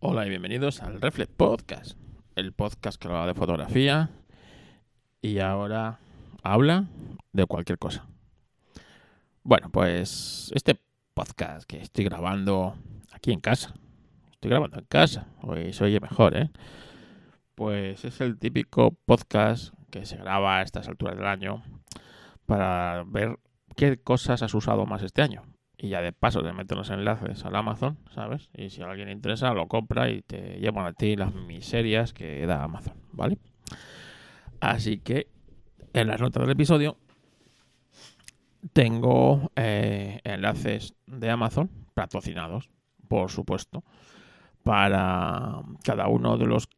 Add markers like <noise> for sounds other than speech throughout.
Hola y bienvenidos al Reflex Podcast, el podcast que habla de fotografía y ahora habla de cualquier cosa. Bueno, pues este podcast que estoy grabando aquí en casa, estoy grabando en casa, hoy se oye mejor, ¿eh? Pues es el típico podcast que se graba a estas alturas del año para ver qué cosas has usado más este año y ya de paso te meten los enlaces al Amazon, ¿sabes? Y si a alguien le interesa, lo compra y te llevan a ti las miserias que da Amazon, ¿vale? Así que en las notas del episodio tengo eh, enlaces de Amazon patrocinados, por supuesto, para cada uno de los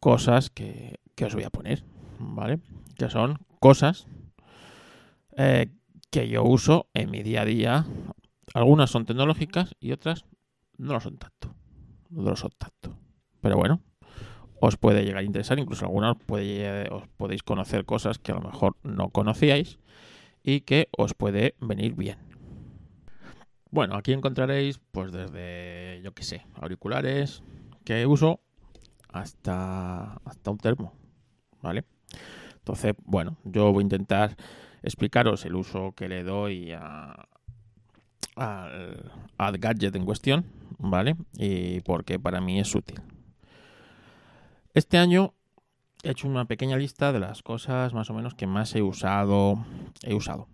cosas que, os voy a poner, ¿vale? Que son cosas eh, que yo uso en mi día a día algunas son tecnológicas y otras no lo son tanto. No lo son tanto. Pero bueno, os puede llegar a interesar, incluso algunas os podéis conocer cosas que a lo mejor no conocíais y que os puede venir bien. Bueno, aquí encontraréis pues desde, yo qué sé, auriculares que uso hasta, hasta un termo, ¿vale? Entonces, bueno, yo voy a intentar explicaros el uso que le doy a, al, gadget en cuestión, ¿vale? Y porque para mí es útil. Este año he hecho una pequeña lista de las cosas más o menos que más he usado. He usado.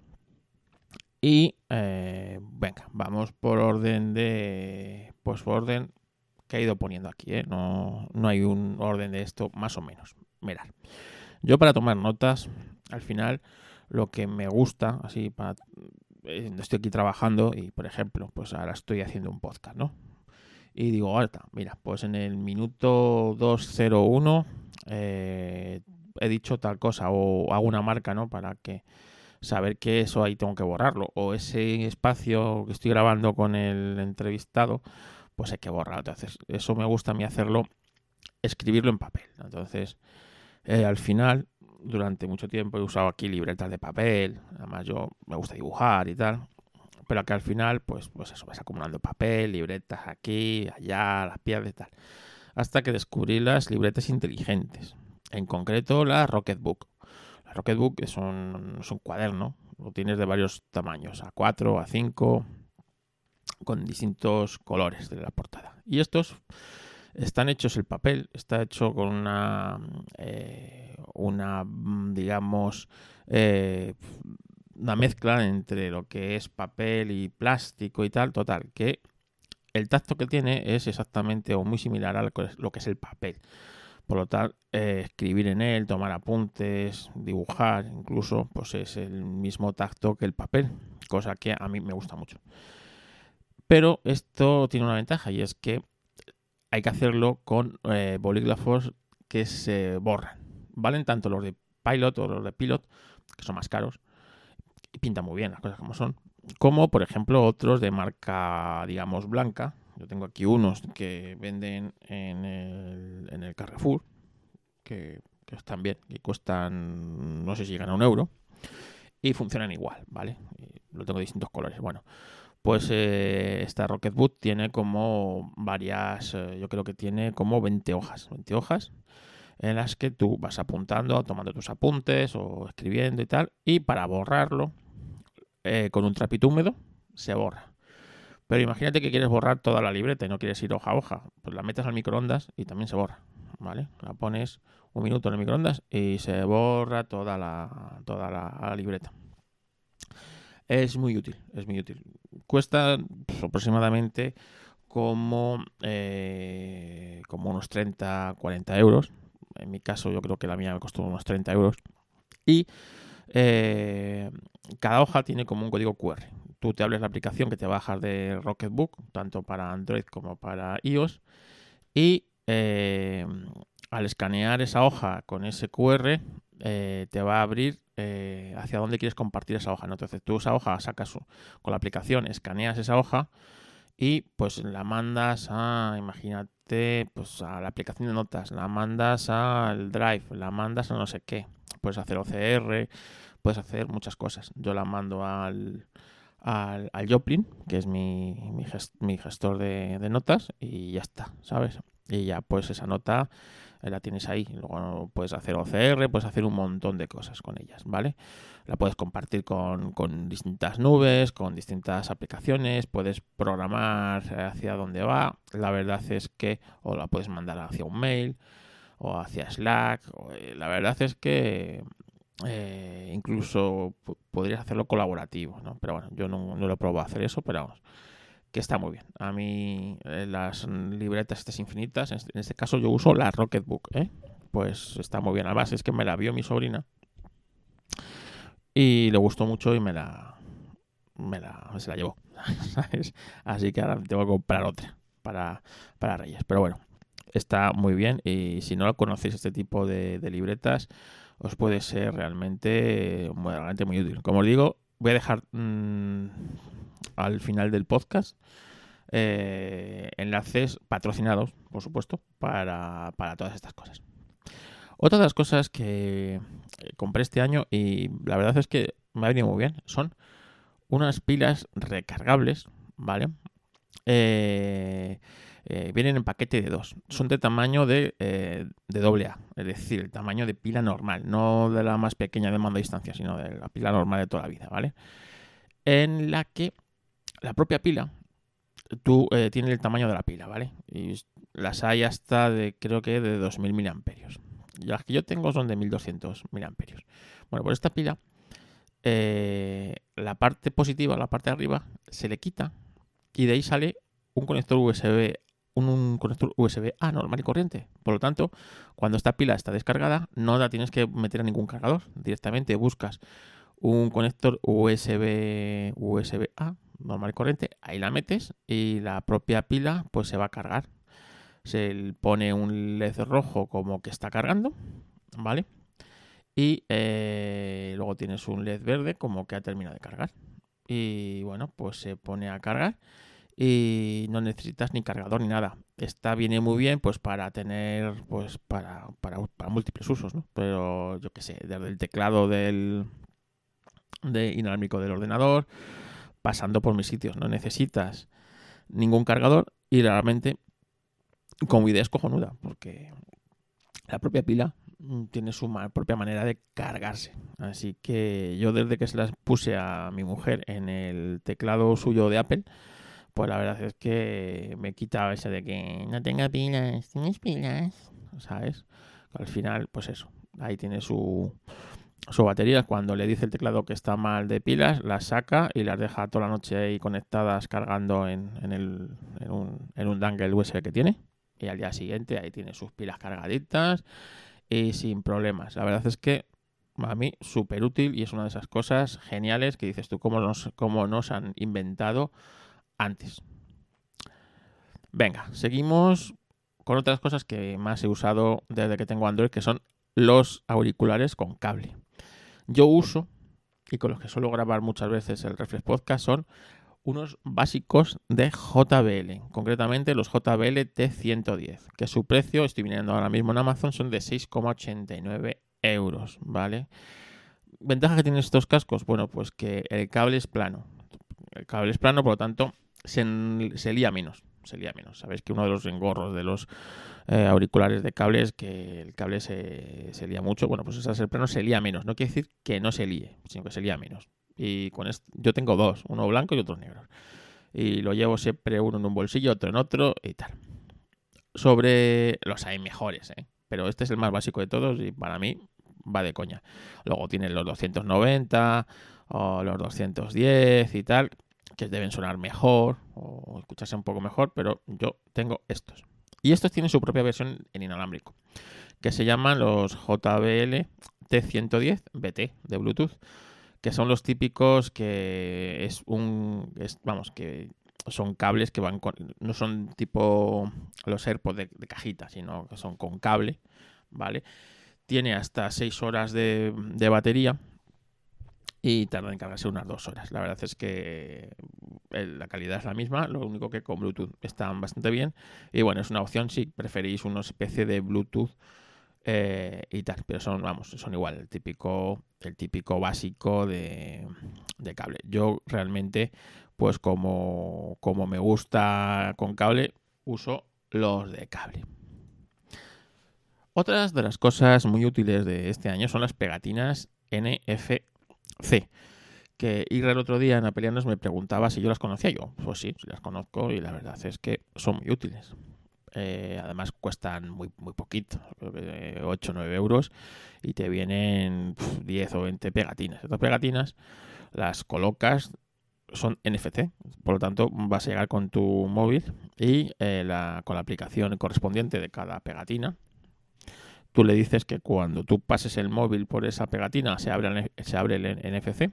Y eh, venga, vamos por orden de. Pues por orden que he ido poniendo aquí, ¿eh? No, no hay un orden de esto, más o menos. Mirad. Yo para tomar notas, al final, lo que me gusta, así para eh, estoy aquí trabajando y, por ejemplo, pues ahora estoy haciendo un podcast, ¿no? Y digo, ahorita, mira, pues en el minuto 201 eh, he dicho tal cosa o hago una marca, ¿no? Para que saber que eso ahí tengo que borrarlo. O ese espacio que estoy grabando con el entrevistado, pues hay que borrarlo. Entonces, eso me gusta a mí hacerlo, escribirlo en papel. Entonces, eh, al final, durante mucho tiempo he usado aquí libretas de papel, además yo me gusta dibujar y tal, pero que al final, pues, pues eso, vas acumulando papel, libretas aquí, allá, las piezas y tal, hasta que descubrí las libretas inteligentes, en concreto la Rocketbook. La Rocketbook es un, es un cuaderno, lo tienes de varios tamaños, A4, A5, con distintos colores de la portada. Y estos están hechos, el papel está hecho con una, eh, una digamos, eh, una mezcla entre lo que es papel y plástico y tal, total, que el tacto que tiene es exactamente o muy similar a lo que es el papel. Por lo tanto, eh, escribir en él, tomar apuntes, dibujar, incluso, pues es el mismo tacto que el papel, cosa que a mí me gusta mucho. Pero esto tiene una ventaja y es que hay que hacerlo con eh, bolígrafos que se borran. Valen tanto los de Pilot o los de Pilot, que son más caros, y pintan muy bien las cosas como son, como por ejemplo otros de marca, digamos, blanca. Yo tengo aquí unos que venden en el, Carrefour, que, están bien, que cuestan, no sé si llegan a un euro, y funcionan igual, ¿vale? lo tengo de distintos colores. Bueno, pues eh, esta Rocketbook tiene como varias, eh, yo creo que tiene como 20 hojas, 20 hojas en las que tú vas apuntando, tomando tus apuntes o escribiendo y tal, y para borrarlo eh, con un trapito húmedo se borra. Pero imagínate que quieres borrar toda la libreta y no quieres ir hoja a hoja, pues la metes al microondas y también se borra, ¿vale? La pones un minuto en el microondas y se borra toda la, toda la libreta. Es muy útil, es muy útil. Cuesta pues, aproximadamente como, eh, como unos 30, 40 euros. En mi caso yo creo que la mía me costó unos 30 euros. Y eh, cada hoja tiene como un código QR. Tú te abres la aplicación que te bajas de Rocketbook, tanto para Android como para iOS. Y eh, al escanear esa hoja con ese QR, te va a abrir eh, hacia dónde quieres compartir esa hoja. ¿no? Entonces tú esa hoja sacas con la aplicación, escaneas esa hoja y pues la mandas a, imagínate, pues a la aplicación de notas, la mandas al Drive, la mandas a no sé qué. Puedes hacer OCR, puedes hacer muchas cosas. Yo la mando al, al, Joplin, que es mi, mi, gestor de, de, notas, y ya está, ¿sabes? y ya pues esa nota eh, la tienes ahí. Luego puedes hacer OCR, puedes hacer un montón de cosas con ellas, ¿vale? La puedes compartir con, distintas nubes, con distintas aplicaciones, puedes programar hacia dónde va. La verdad es que, o la puedes mandar hacia un mail o hacia Slack. Eh, la verdad es que eh, incluso podrías hacerlo colaborativo, ¿no? Pero bueno, yo no lo he probado a hacer eso, pero vamos que está muy bien. A mí eh, las libretas estas infinitas, en este, este caso yo uso la Rocketbook, ¿eh? pues está muy bien. Además es que me la vio mi sobrina y le gustó mucho y me la, me la se la llevó. <laughs> Así que ahora tengo que comprar otra para, para Reyes. Pero bueno, está muy bien y si no conocéis este tipo de, libretas os puede ser realmente, realmente muy útil. Como os digo, voy a dejar mm, al final del podcast eh, enlaces patrocinados, por supuesto, para, todas estas cosas. Otra de las cosas que eh, compré este año y la verdad es que me ha venido muy bien son unas pilas recargables, ¿vale? Eh, vienen en paquete de dos. Son de tamaño de, de doble A, es decir, tamaño de pila normal, no de la más pequeña de mando a distancia, sino de la pila normal de toda la vida, ¿vale? En la que la propia pila, tú eh, tienes el tamaño de la pila, ¿vale? Y las hay hasta de, creo que de 2000 miliamperios. Las que yo tengo son de 1200 miliamperios. Bueno, por esta pila, eh, la parte positiva, la parte de arriba, se le quita y de ahí sale un conector USB un, conector USB A normal y corriente. Por lo tanto, cuando esta pila está descargada, no la tienes que meter a ningún cargador. Directamente buscas un conector USB USB A normal y corriente, ahí la metes y la propia pila pues se va a cargar. Se pone un LED rojo como que está cargando, ¿vale? Y eh, luego tienes un LED verde como que ha terminado de cargar. Y bueno, pues se pone a cargar y no necesitas ni cargador ni nada. Esta viene muy bien pues para tener pues para, para, para múltiples usos, ¿no? Pero yo qué sé, desde el teclado del de inalámbrico del ordenador, pasando por mis sitios. No necesitas ningún cargador y realmente como idea es cojonuda porque la propia pila tiene su propia manera de cargarse. Así que yo desde que se las puse a mi mujer en el teclado suyo de Apple, pues la verdad es que me quitaba esa de que no tenga pilas, tienes pilas, ¿sabes? Al final, pues eso, ahí tiene su, su batería, cuando le dice el teclado que está mal de pilas, las saca y las deja toda la noche ahí conectadas cargando en, el, en, un, en un dangle USB que tiene. Y al día siguiente ahí tiene sus pilas cargaditas y sin problemas. La verdad es que a mí súper útil y es una de esas cosas geniales que dices tú, cómo nos, cómo nos han inventado antes. Venga, seguimos con otras cosas que más he usado desde que tengo Android, que son los auriculares con cable yo uso y con los que suelo grabar muchas veces el Reflex Podcast son unos básicos de JBL, concretamente los JBL T110, que su precio, estoy viniendo ahora mismo en Amazon, son de 6,89 euros, ¿vale? ¿Ventaja que tienen estos cascos? Bueno, pues que el cable es plano. El cable es plano, por lo tanto, se, se lía menos. Se lía menos. Sabéis que uno de los engorros de los eh, auriculares de cables que el cable se, se lía mucho. Bueno, pues ese plano se lía menos. No quiere decir que no se líe, sino que se lía menos. Y con esto, yo tengo dos, uno blanco y otro negro. Y lo llevo siempre uno en un bolsillo, otro en otro y tal. Sobre los hay mejores, ¿eh? pero este es el más básico de todos y para mí va de coña. Luego tienen los 290 o los 210 y tal, que deben sonar mejor o escucharse un poco mejor, pero yo tengo estos. Y estos tienen su propia versión en inalámbrico, que se llaman los JBL T110 BT de Bluetooth, que son los típicos que es un, vamos, que son cables que van con, no son tipo los AirPods de, cajita, sino que son con cable, ¿vale? Tiene hasta 6 horas de batería y tarda en cargarse unas dos horas. La verdad es que la calidad es la misma, lo único que con Bluetooth están bastante bien. Y bueno, es una opción si preferís una especie de Bluetooth eh, y tal, pero son, vamos, son igual, el típico, el típico básico de, de cable. Yo realmente, pues como, como me gusta con cable, uso los de cable. Otras de las cosas muy útiles de este año son las pegatinas NFC. Que ir el otro día en Apelianos me preguntaba si yo las conocía yo. Pues sí, las conozco y la verdad es que son muy útiles. Eh, además cuestan muy, muy poquito, 8 o 9 euros y te vienen 10 o 20 pegatinas. Estas pegatinas las colocas, son NFC, por lo tanto vas a llegar con tu móvil y eh, la, con la aplicación correspondiente de cada pegatina. Tú le dices que cuando tú pases el móvil por esa pegatina se abre, se abre el NFC.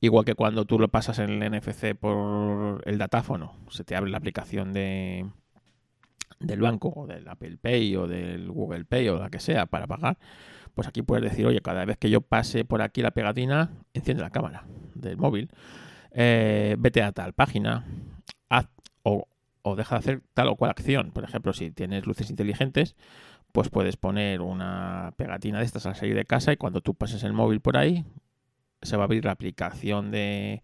Igual que cuando tú lo pasas en el NFC por el datáfono, se te abre la aplicación de, del banco o del Apple Pay o del Google Pay o la que sea para pagar, pues aquí puedes decir, oye, cada vez que yo pase por aquí la pegatina, enciende la cámara del móvil, eh, vete a tal página, haz o, o deja de hacer tal o cual acción. Por ejemplo, si tienes luces inteligentes, pues puedes poner una pegatina de estas al salir de casa y cuando tú pases el móvil por ahí, se va a abrir la aplicación de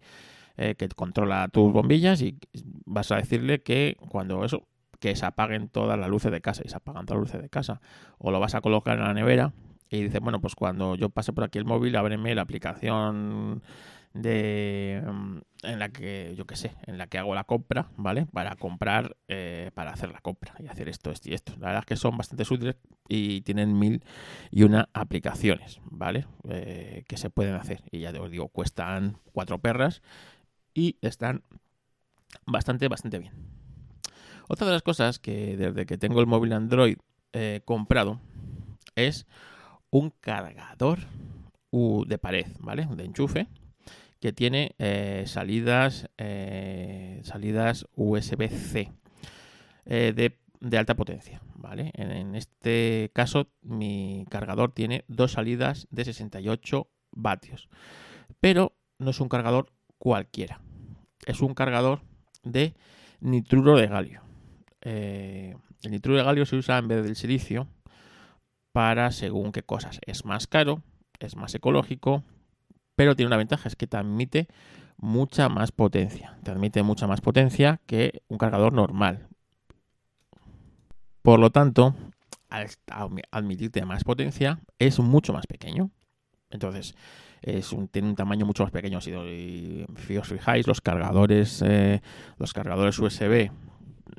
eh, que controla tus bombillas y vas a decirle que cuando eso que se apaguen todas las luces de casa y se apagan todas las luces de casa. O lo vas a colocar en la nevera y dices, bueno, pues cuando yo pase por aquí el móvil, ábreme la aplicación de mm, en la que yo qué sé en la que hago la compra vale para comprar eh, para hacer la compra y hacer esto esto y esto. La verdad es que son bastante útiles y tienen mil y una aplicaciones vale eh, que se pueden hacer. Y ya os digo cuestan cuatro perras y están bastante bastante bien. Otra de las cosas que desde que tengo el móvil Android eh, comprado es un cargador de pared, ¿vale? De enchufe que tiene eh, salidas, eh, salidas USB-C de, alta potencia, ¿vale? En, este caso mi cargador tiene dos salidas de 68 vatios, pero no es un cargador cualquiera, es un cargador de nitruro de galio. Eh, el nitruro de galio se usa en vez del silicio para según qué cosas. Es más caro, es más ecológico, pero tiene una ventaja, es que te admite mucha más potencia. Te admite mucha más potencia que un cargador normal. Por lo tanto, al admitirte más potencia, es mucho más pequeño. Entonces, es un, tiene un tamaño mucho más pequeño. Si os fijáis, los cargadores, eh, los cargadores USB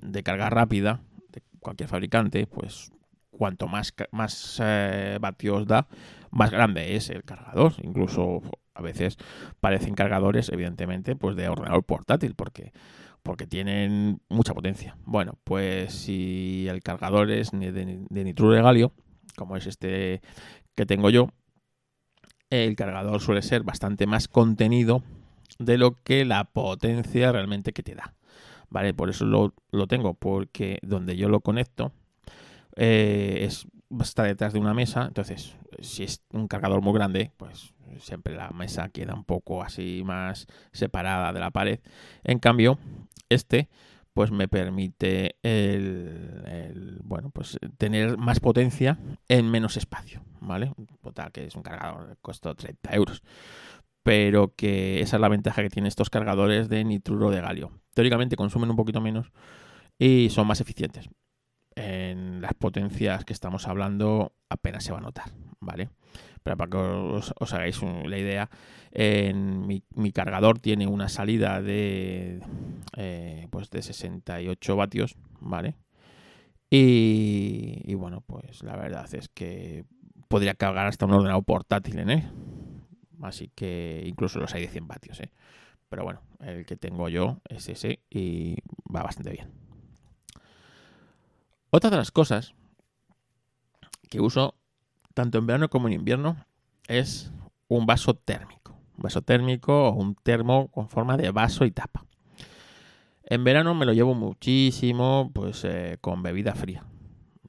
de carga rápida de cualquier fabricante, pues cuanto más, más eh, vatios da, más grande es el cargador. Incluso a veces parecen cargadores, evidentemente, pues de ordenador portátil, porque, porque tienen mucha potencia. Bueno, pues si el cargador es de, de nitruro de galio, como es este que tengo yo, el cargador suele ser bastante más contenido de lo que la potencia realmente que te da. ¿vale? Por eso lo, tengo, porque donde yo lo conecto eh, es, está detrás de una mesa, entonces si es un cargador muy grande, pues siempre la mesa queda un poco así más separada de la pared. En cambio, este pues me permite el, bueno pues tener más potencia en menos espacio, ¿vale? Total, que es un cargador que costó 30 euros pero que esa es la ventaja que tienen estos cargadores de nitruro de galio. Teóricamente consumen un poquito menos y son más eficientes. En las potencias que estamos hablando apenas se va a notar, ¿vale? Pero para que os, hagáis la idea, en mi, cargador tiene una salida de, eh, pues de 68 vatios, ¿vale? Y, y bueno, pues la verdad es que podría cargar hasta un ordenador portátil en él así que incluso los hay de 100 vatios, ¿eh? Pero bueno, el que tengo yo es ese y va bastante bien. Otra de las cosas que uso tanto en verano como en invierno es un vaso térmico. Un vaso térmico o un termo con forma de vaso y tapa. En verano me lo llevo muchísimo pues eh, con bebida fría.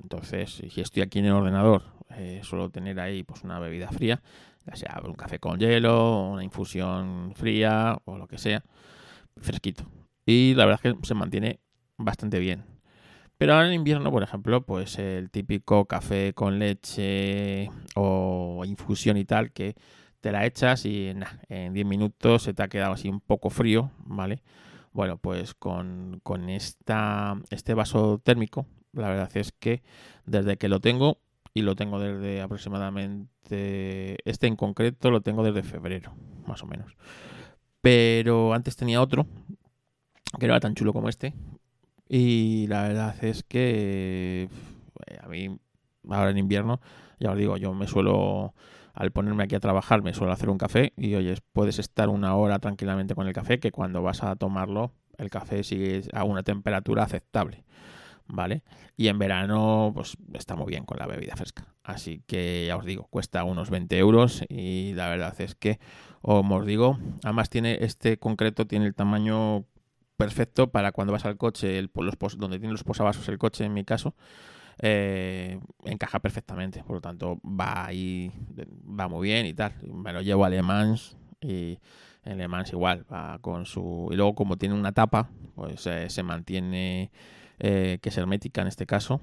Entonces, si estoy aquí en el ordenador, eh, suelo tener ahí pues una bebida fría ya sea un café con hielo, una infusión fría o lo que sea, fresquito. Y la verdad es que se mantiene bastante bien. Pero ahora en invierno, por ejemplo, pues el típico café con leche o infusión y tal, que te la echas y en 10 minutos se te ha quedado así un poco frío, ¿vale? Bueno, pues con, con esta, este vaso térmico, la verdad es que desde que lo tengo y lo tengo desde aproximadamente, este en concreto lo tengo desde febrero, más o menos. Pero antes tenía otro, que no era tan chulo como este. Y la verdad es que eh, a mí, ahora en invierno, ya os digo, yo me suelo, al ponerme aquí a trabajar, me suelo hacer un café y oye, puedes estar una hora tranquilamente con el café, que cuando vas a tomarlo, el café sigue a una temperatura aceptable. ¿vale? Y en verano, pues está muy bien con la bebida fresca. Así que ya os digo, cuesta unos 20 euros y la verdad es que, como os digo, además tiene este concreto, tiene el tamaño perfecto para cuando vas al coche, el, los, donde tiene los posavasos el coche, en mi caso, eh, encaja perfectamente. Por lo tanto, va ahí, va muy bien y tal. Me lo llevo a Le Mans y en Le Mans igual, va con su... Y luego como tiene una tapa, pues eh, se mantiene eh, que es hermética en este caso.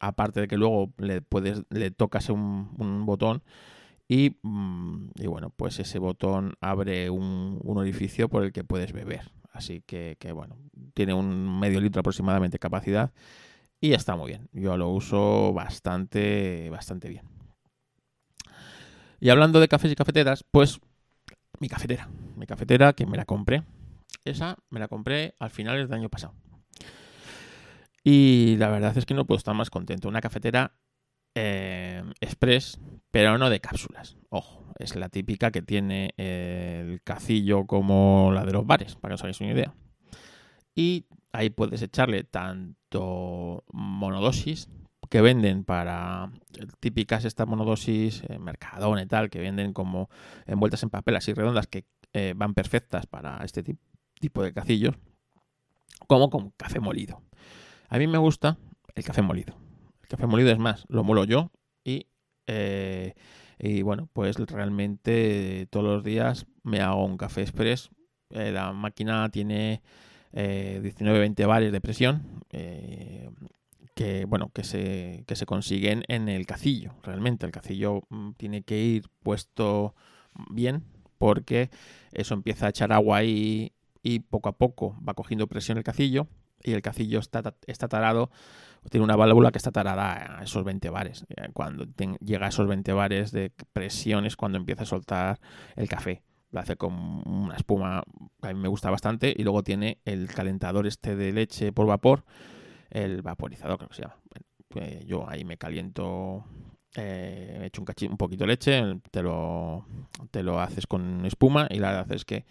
Aparte de que luego le puedes le tocas un, botón mm, y, bueno, pues ese botón abre un, orificio por el que puedes beber. Así que, bueno, tiene un medio litro aproximadamente de capacidad y está muy bien. Yo lo uso bastante, bastante bien. Y hablando de cafés y cafeteras, pues mi cafetera, mi cafetera que me la compré. Esa me la compré al finales del año pasado. Y la verdad es que no puedo estar más contento. Una cafetera eh, express, pero no de cápsulas. Es la típica que tiene el cacillo como la de los bares, para que os hagáis una idea. Y ahí puedes echarle tanto monodosis que venden para típicas estas monodosis, eh, Mercadona y tal, que venden como envueltas en papel así redondas que eh, van perfectas para este tipo de cacillos, como con café molido. A mí me gusta el café molido. El café molido es más, lo molo yo y, eh, y bueno, pues realmente todos los días me hago un café express. Eh, la máquina tiene 19-20 eh, bares de presión que bueno que se, que se consiguen en el cacillo. Realmente el cacillo mm, tiene que ir puesto bien porque eso empieza a echar agua ahí y poco a poco va cogiendo presión el cacillo y el cacillo está, está tarado, tiene una válvula que está tarada a esos 20 bares. Eh, cuando llega a esos 20 bares de presión es cuando empieza a soltar el café. Lo hace con una espuma que a mí me gusta bastante y luego tiene el calentador este de leche por vapor, el vaporizador creo que se llama. Pues yo ahí me caliento eh, he hecho un, un poquito de leche, te lo, te lo haces con espuma y la verdad es que,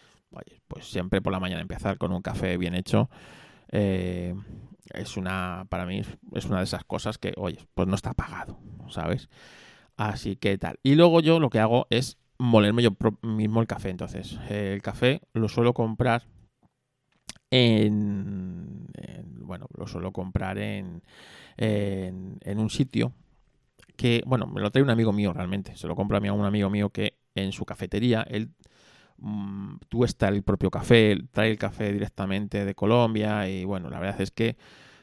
pues siempre por la mañana empezar con un café bien hecho eh, es una, para mí, es una de esas cosas que, oye, pues no está pagado, ¿sabes? Así que tal. Y luego yo lo que hago es molerme yo mismo el café. Entonces, el café lo suelo comprar en, bueno, lo suelo comprar en, en, en, un sitio que, bueno, me lo trae un amigo mío realmente. Se lo compra a mí a un amigo mío que en su cafetería, él Mm, tú está el propio café, trae el café directamente de Colombia y bueno, la verdad es que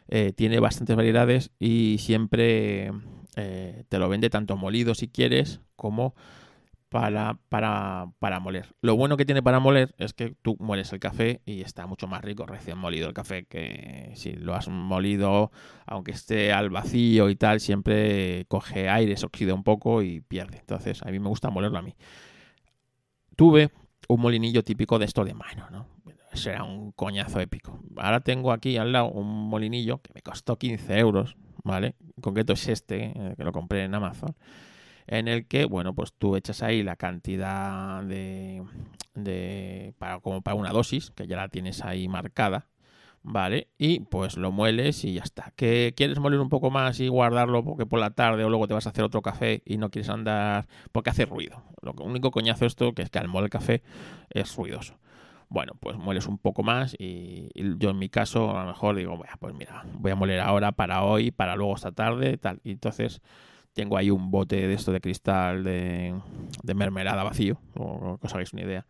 eh, tiene bastantes variedades y siempre eh, te lo vende tanto molido si quieres como para, para, para moler. Lo bueno que tiene para moler es que tú mueles el café y está mucho más rico recién molido el café que si lo has molido, aunque esté al vacío y tal, siempre coge aire, se oxida un poco y pierde. Entonces a mí me gusta molerlo a mí. Tuve un molinillo típico de esto de mano, ¿no? Será un coñazo épico. Ahora tengo aquí al lado un molinillo que me costó 15 euros, ¿vale? En concreto es este, eh, que lo compré en Amazon, en el que, bueno, pues tú echas ahí la cantidad de, de para, como para una dosis, que ya la tienes ahí marcada, ¿vale? Y pues lo mueles y ya está. ¿Que quieres moler un poco más y guardarlo porque por la tarde o luego te vas a hacer otro café y no quieres andar porque hace ruido? Lo único coñazo esto que es que al moler café es ruidoso. Bueno, pues mueles un poco más y, yo en mi caso a lo mejor digo, pues mira, voy a moler ahora para hoy, para luego esta tarde, tal. Y entonces tengo ahí un bote de esto de cristal de, de mermelada vacío, o que os hagáis una idea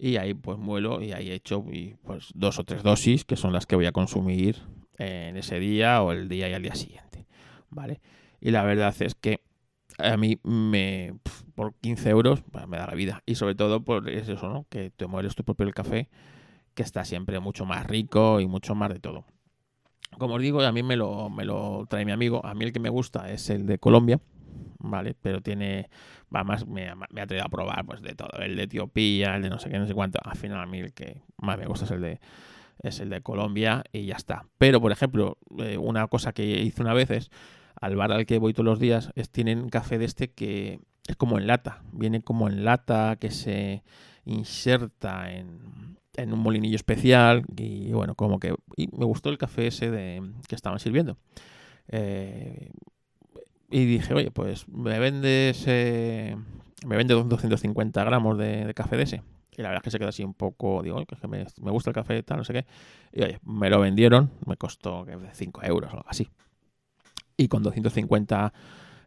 y ahí pues muelo y ahí he hecho pues dos o tres dosis que son las que voy a consumir en ese día o el día y al día siguiente, ¿vale? Y la verdad es que a mí me por 15 euros pues, me da la vida y sobre todo por eso, ¿no? Que te mueres tu propio café que está siempre mucho más rico y mucho más de todo. Como os digo, a mí me lo, me lo trae mi amigo. A mí el que me gusta es el de Colombia, ¿vale? Pero tiene, va más, me, me ha traído a probar pues de todo. El de Etiopía, el de no sé qué, no sé cuánto. Al final a mí el que más me gusta es el de, es el de Colombia y ya está. Pero, por ejemplo, eh, una cosa que hice una vez es, al bar al que voy todos los días, es, tienen café de este que es como en lata. Viene como en lata que se inserta en, en un molinillo especial y bueno, como que y me gustó el café ese de, que estaban sirviendo. Eh, y dije, oye, pues me vendes, eh, me vende 250 gramos de, café de ese. Y la verdad es que se quedó así un poco, digo, que me, me, gusta el café y tal, no sé qué. Y oye, me lo vendieron, me costó 5 euros o algo así. Y con 250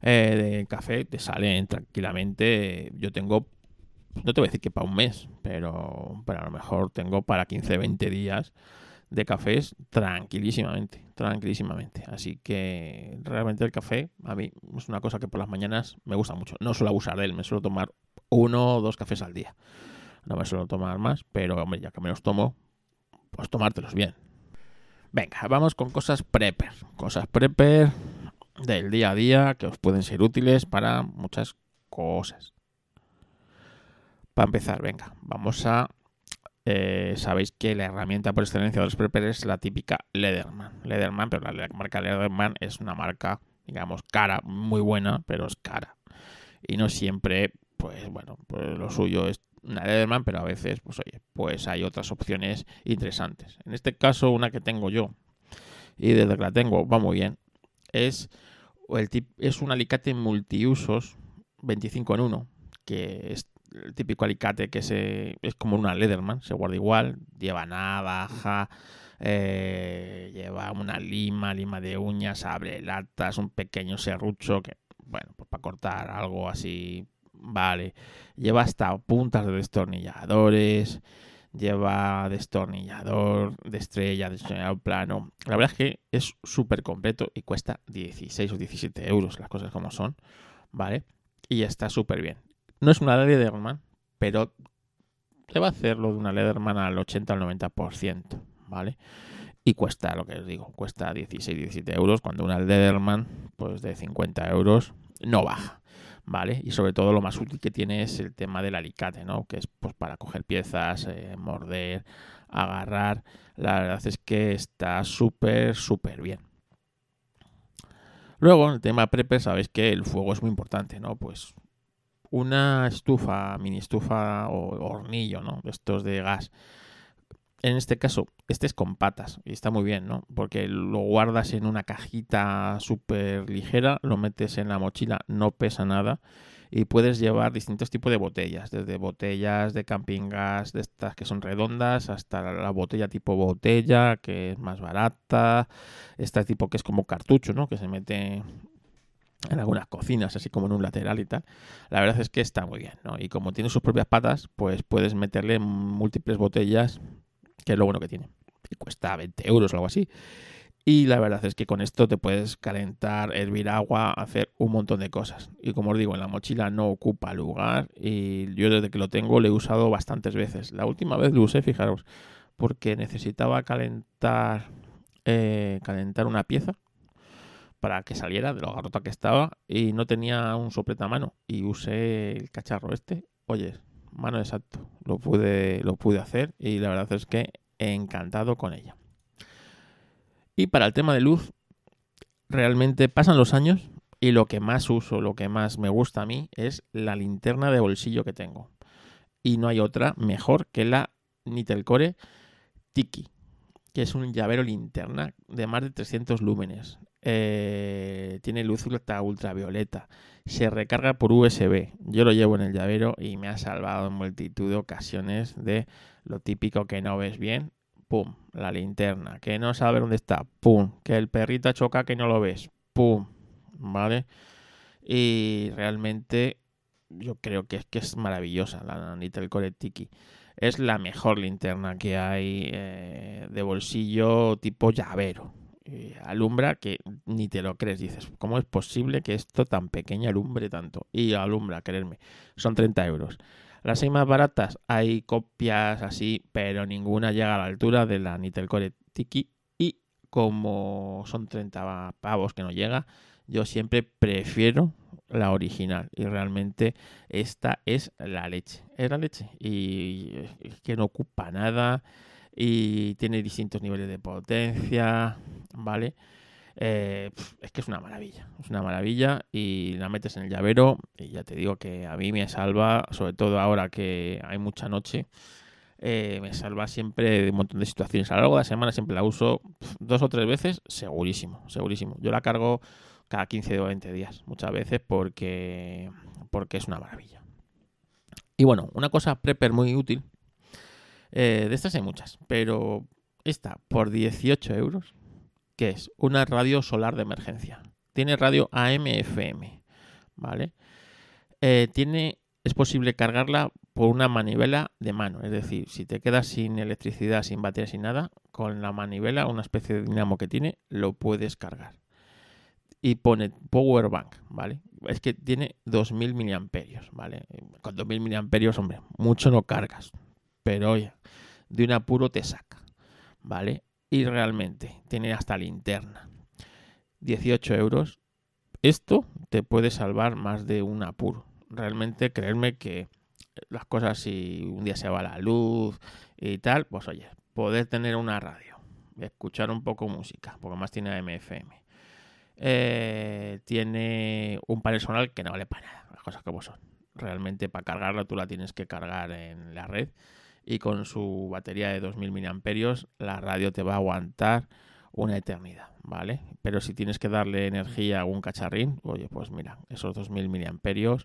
eh, de café te salen tranquilamente. Yo tengo no te voy a decir que para un mes, pero, pero a lo mejor tengo para 15, 20 días de cafés tranquilísimamente, tranquilísimamente. Así que realmente el café a mí es una cosa que por las mañanas me gusta mucho. No suelo abusar de él, me suelo tomar uno o dos cafés al día. No me suelo tomar más, pero hombre, ya que me los tomo, pues tomártelos bien. Venga, vamos con cosas prepper. Cosas prepper del día a día que os pueden ser útiles para muchas cosas. Para empezar, venga, vamos a... Eh, sabéis que la herramienta por excelencia de los preppers es la típica Lederman. Lederman, pero la marca Lederman es una marca, digamos, cara, muy buena, pero es cara. Y no siempre, pues bueno, pues lo suyo es una Lederman, pero a veces, pues oye, pues hay otras opciones interesantes. En este caso, una que tengo yo, y desde que la tengo va muy bien, es, es un alicate multiusos 25 en 1, que es el típico alicate que se, es como una Leatherman, se guarda igual, lleva navaja, eh, lleva una lima, lima de uñas, abre latas, un pequeño serrucho que, bueno, pues para cortar algo así, vale. Lleva hasta puntas de destornilladores, lleva destornillador de estrella, destornillador plano. La verdad es que es súper completo y cuesta 16 o 17 euros, las cosas como son, ¿vale? Y está súper bien. No es una Lederman, pero te va a hacer lo de una Lederman al 80 al 90%, ¿vale? Y cuesta, lo que os digo, cuesta 16, 17 euros, cuando una Lederman, pues de 50 euros, no baja, ¿vale? Y sobre todo lo más útil que tiene es el tema del alicate, ¿no? Que es pues para coger piezas, eh, morder, agarrar. La verdad es que está súper, súper bien. Luego, el tema prepper, sabéis que el fuego es muy importante, ¿no? Pues una estufa, mini estufa o hornillo, ¿no? Estos de gas. En este caso, este es con patas y está muy bien, ¿no? Porque lo guardas en una cajita súper ligera, lo metes en la mochila, no pesa nada y puedes llevar distintos tipos de botellas, desde botellas de camping gas, de estas que son redondas, hasta la botella tipo botella, que es más barata, esta tipo que es como cartucho, ¿no? Que se mete en algunas cocinas, así como en un lateral y tal. La verdad es que está muy bien, ¿no? Y como tiene sus propias patas, pues puedes meterle múltiples botellas, que es lo bueno que tiene. Y cuesta 20 euros o algo así. Y la verdad es que con esto te puedes calentar, hervir agua, hacer un montón de cosas. Y como os digo, en la mochila no ocupa lugar y yo desde que lo tengo lo he usado bastantes veces. La última vez lo usé, fijaros, porque necesitaba calentar, eh, calentar una pieza para que saliera de lo agarrota que estaba y no tenía un soplete a mano y usé el cacharro este. Oye, mano exacto, lo pude, lo pude hacer y la verdad es que encantado con ella. Y para el tema de luz, realmente pasan los años y lo que más uso, lo que más me gusta a mí es la linterna de bolsillo que tengo. Y no hay otra mejor que la Nitelcore Tiki, que es un llavero linterna de más de 300 lúmenes. Eh, tiene luz ultravioleta, se recarga por USB. Yo lo llevo en el llavero y me ha salvado en multitud de ocasiones de lo típico que no ves bien, pum, la linterna, que no sabe dónde está, pum, que el perrito choca que no lo ves, pum, ¿vale? Y realmente yo creo que es que es maravillosa la Nitel Core Tiki. Es la mejor linterna que hay eh, de bolsillo tipo llavero alumbra que ni te lo crees. Dices, ¿cómo es posible que esto tan pequeño alumbre tanto? Y alumbra, quererme. Son 30 euros. Las hay más baratas, hay copias así, pero ninguna llega a la altura de la Nitel Core Tiki. Y como son 30 pavos que no llega, yo siempre prefiero la original y realmente esta es la leche, es la leche y que no ocupa nada y tiene distintos niveles de potencia, ¿vale? Eh, es que es una maravilla, es una maravilla y la metes en el llavero y ya te digo que a mí me salva, sobre todo ahora que hay mucha noche, eh, me salva siempre de un montón de situaciones. A lo largo de la semana siempre la uso dos o tres veces, segurísimo, segurísimo. Yo la cargo cada 15 o 20 días, muchas veces porque, porque es una maravilla. Y bueno, una cosa prepper muy útil, eh, de estas hay muchas, pero esta por 18 euros, que es una radio solar de emergencia. Tiene radio AM-FM, ¿vale? Eh, tiene, es posible cargarla por una manivela de mano, es decir, si te quedas sin electricidad, sin batería, sin nada, con la manivela, una especie de dinamo que tiene, lo puedes cargar y pone power bank, ¿vale? Es que tiene 2000 miliamperios, ¿vale? Con 2000 miliamperios, hombre, mucho no cargas, pero oye, de un apuro te saca, ¿vale? Y realmente tiene hasta linterna. 18 euros. Esto te puede salvar más de un apuro. Realmente, creerme que las cosas, si un día se va la luz y tal, pues oye, poder tener una radio, escuchar un poco música, porque más tiene MFM eh, tiene un panel solar que no vale para nada, las cosas como son. Realmente para cargarla tú la tienes que cargar en la red y con su batería de 2000 mAh la radio te va a aguantar una eternidad, ¿vale? Pero si tienes que darle energía a un cacharrín, oye, pues mira, esos 2000 mAh,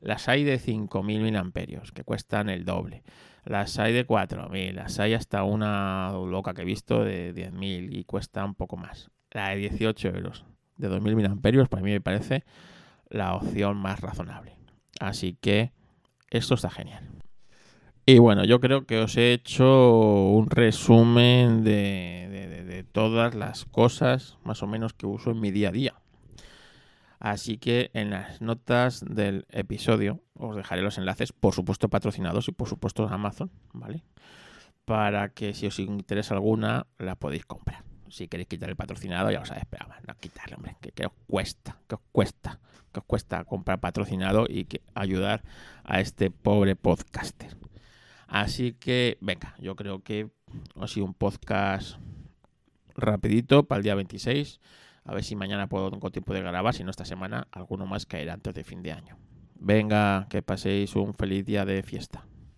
las hay de 5000 mAh que cuestan el doble. Las hay de 4000, las hay hasta una loca que he visto de 10000 y cuesta un poco más. La de 18 euros de 2000 mAh para mí me parece la opción más razonable. Así que esto está genial. Y bueno, yo creo que os he hecho un resumen de, de, todas las cosas más o menos que uso en mi día a día. Así que en las notas del episodio os dejaré los enlaces, por supuesto patrocinados y por supuesto Amazon, ¿vale? Para que si os interesa alguna la podéis comprar si queréis quitar el patrocinado, ya lo sabéis, pero no quitarle, hombre, que, os cuesta, que os cuesta, que os cuesta comprar patrocinado y que ayudar a este pobre podcaster. Así que, venga, yo creo que ha sido un podcast rapidito para el día 26. A ver si mañana puedo tengo tiempo de grabar, si no esta semana, alguno más caerá antes de fin de año. Venga, que paséis un feliz día de fiesta.